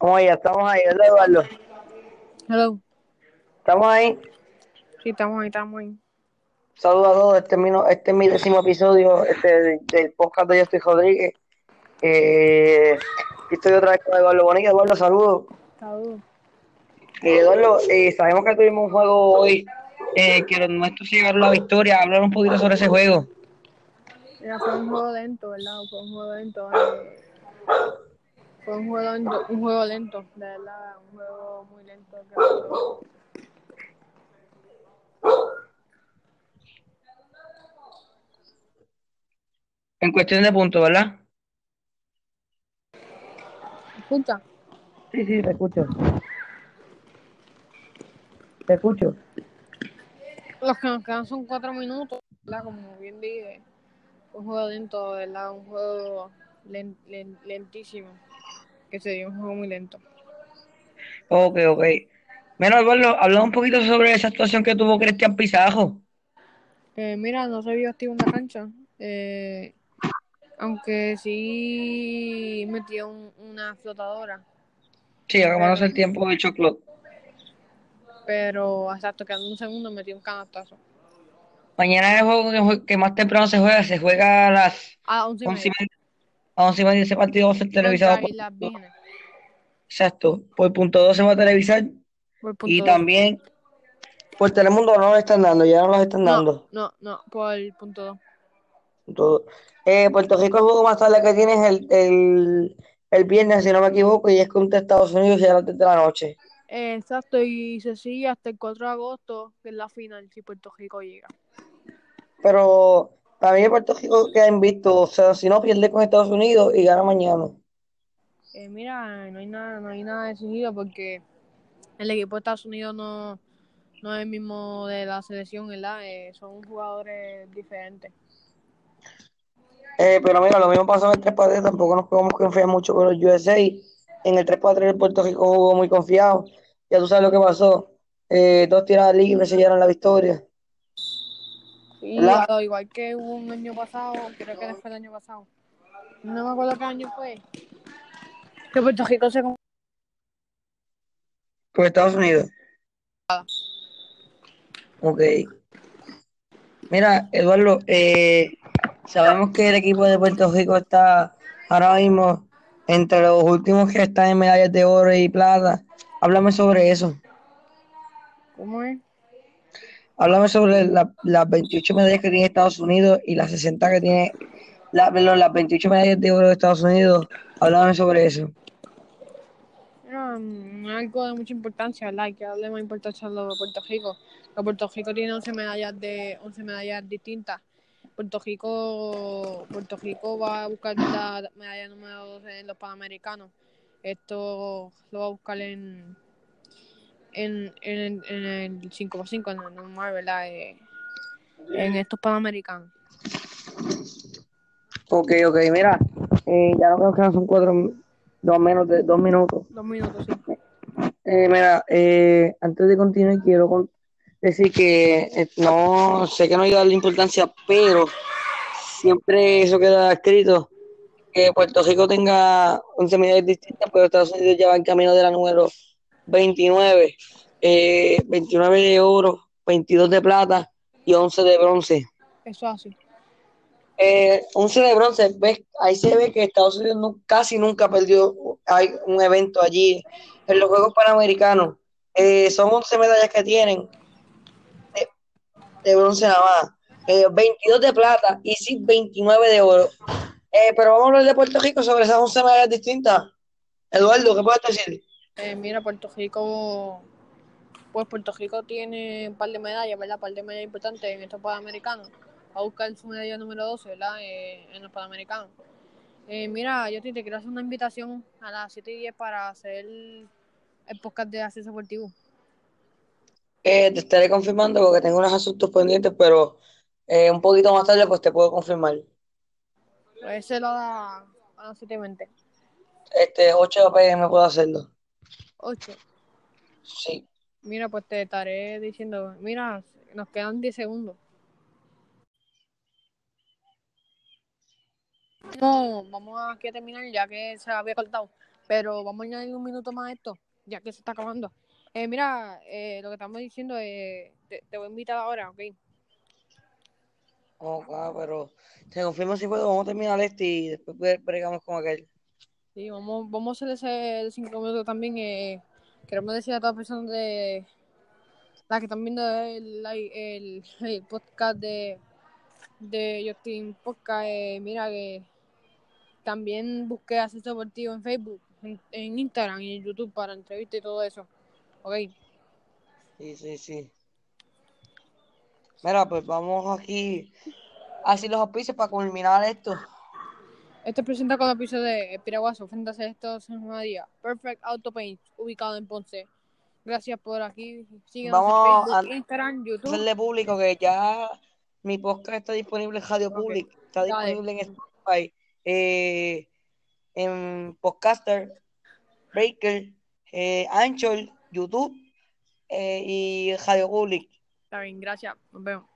Vamos allá, estamos ahí, ¿verdad, Eduardo? Hello. Estamos ahí. Sí, estamos ahí, estamos ahí. Saludos a todos. Este es mi, este es mi décimo episodio este, del, podcast de Yo Estoy Rodríguez. Eh, estoy otra vez con Eduardo Bonilla. Eduardo, saludos. Saludos. Eh, Eduardo, eh, sabemos que tuvimos un juego hoy eh, que los nuestros llegaron a la victoria. Hablar un poquito sobre ese juego. Mira, fue un juego lento, ¿verdad? Fue un juego lento. Fue un juego lento, un juego lento, de verdad, un juego muy lento. En cuestión de puntos, ¿verdad? Escucha, Sí, sí, te escucho. Te escucho. los que nos quedan son cuatro minutos, ¿verdad? Como bien dije, un juego lento, ¿verdad? Un juego len- len- lentísimo, que se dio un juego muy lento. Ok, ok. Menos, Eduardo, hablamos un poquito sobre esa actuación que tuvo Cristian Pizarro. Eh, mira, no se vio activo en la cancha. eh, aunque sí metió un- una flotadora. Sí, acabándose el tiempo del choclo. Pero exacto, quedando un segundo metió un canastazo. Mañana es el juego que, más temprano se juega. Se juega a las A 11 y 11 y media. A 11 y media ese partido va a ser televisado. Por, exacto. Por punto 2 se va a televisar. Por punto Y dos. también por Telemundo no los están dando. Ya no los están No, dando. no, no, por el punto 2. Todo. Eh, Puerto Rico el juego más tarde que tiene es el, el, el viernes, si no me equivoco, y es contra Estados Unidos y a las 10 de la noche. exacto, y se sigue hasta el 4 de agosto, que es la final, si Puerto Rico llega. Pero para mí Puerto Rico queda invicto. O sea, si no pierde con Estados Unidos y gana mañana. Eh, mira, no hay nada, no hay nada decidido porque el equipo de Estados Unidos no, no es el mismo de la selección, ¿verdad? Eh, son jugadores diferentes. Eh, pero mira, lo mismo pasó en el 3x3, tampoco nos podemos confiar mucho con los USA. En el 3x3 el Puerto Rico jugó muy confiado. Ya tú sabes lo que pasó. Eh, dos tiradas libres sellaron la victoria. Y igual que hubo un año pasado, creo que fue el año pasado. No me acuerdo qué año fue. Que Puerto Rico se Por Estados Unidos. Ok. Mira, Eduardo, eh, sabemos que el equipo de Puerto Rico está ahora mismo entre los últimos que están en medallas de oro y plata. Háblame sobre eso. ¿Cómo es? Háblame sobre la- las 28 medallas que tiene Estados Unidos y las 60 que tiene, la, perdón, las 28 medallas de oro de Estados Unidos. Háblame sobre eso. Mm, algo de mucha importancia, ¿verdad? Hay que darle más importancia a lo de Puerto Rico. Puerto Rico tiene 11 medallas de 11 medallas distintas. Puerto Rico Puerto Rico va a buscar la medalla número 12 en los Panamericanos. Esto lo va a buscar en en, en, en el 5x5, en el normal, ¿verdad? Eh, en estos Panamericanos. Ok, ok, mira, eh, ya creo que son cuatro, dos menos de dos minutos. Dos minutos, sí. Eh, mira, eh, antes de continuar, quiero con- decir que eh, no sé que no hay darle importancia, pero siempre eso queda escrito. Que Puerto Rico tenga 11 medallas distintas, pero Estados Unidos ya va en camino de la número 29. Eh, 29 de oro, 22 de plata y 11 de bronce. Eso es así. Eh, 11 de bronce, ¿ves? ahí se ve que Estados Unidos casi nunca perdió hay un evento allí en los Juegos Panamericanos. Eh, son 11 medallas que tienen de, de bronce nada más, Eh, 22 de plata y sí 29 de oro. Eh, pero vamos a hablar de Puerto Rico sobre esas 11 medallas distintas. Eduardo, ¿qué puedes decir? Eh, mira, Puerto Rico, pues Puerto Rico tiene un par de medallas, ¿verdad? Un par de medallas importantes en estos Panamericanos. Va a buscar su medalla número 12, ¿verdad? Eh, en los Panamericanos. Eh, mira, yo te, te quiero hacer una invitación a las 7 y 10 para hacer el podcast de Acceso Deportivo. Eh, te estaré confirmando porque tengo unos asuntos pendientes, pero eh, un poquito más tarde pues te puedo confirmar. Puede ser a, la- a las 7 y 20. Este, 8 pm puedo hacerlo. 8. Sí. Mira, pues te estaré diciendo, mira, nos quedan 10 segundos. No, vamos aquí a terminar ya que se había cortado. Pero vamos a añadir un minuto más a esto, ya que se está acabando. Eh, mira, eh, lo que estamos diciendo, eh, te, te voy a invitar ahora, ¿ok? Oh, pero te confirmo si puedo, vamos a terminar este y después bre- bregamos con aquel. Sí, vamos, vamos a hacer ese cinco minutos también. Eh, queremos decir a todas las personas de las que están viendo el, el, el podcast de, de Justin Podcast, eh, mira que también busqué Acceso Deportivo en Facebook, en, en Instagram y en YouTube para entrevistas y todo eso. Ok, Sí, sí, sí. Mira, pues vamos aquí a hacer los auspicios para culminar esto. Este presenta con el piso de Piraguazo, frente a estos en Día. Perfect Auto Paint, ubicado en Ponce. Gracias por aquí. Síguenos Vamos en a- Facebook, Instagram, YouTube. Hacerle público que ya mi podcast está disponible en Radio Public, está dale. disponible en Spotify, eh, en Podcaster, Breaker, eh, Anchor, YouTube eh, y Radio Public. Está bien, gracias. Nos vemos.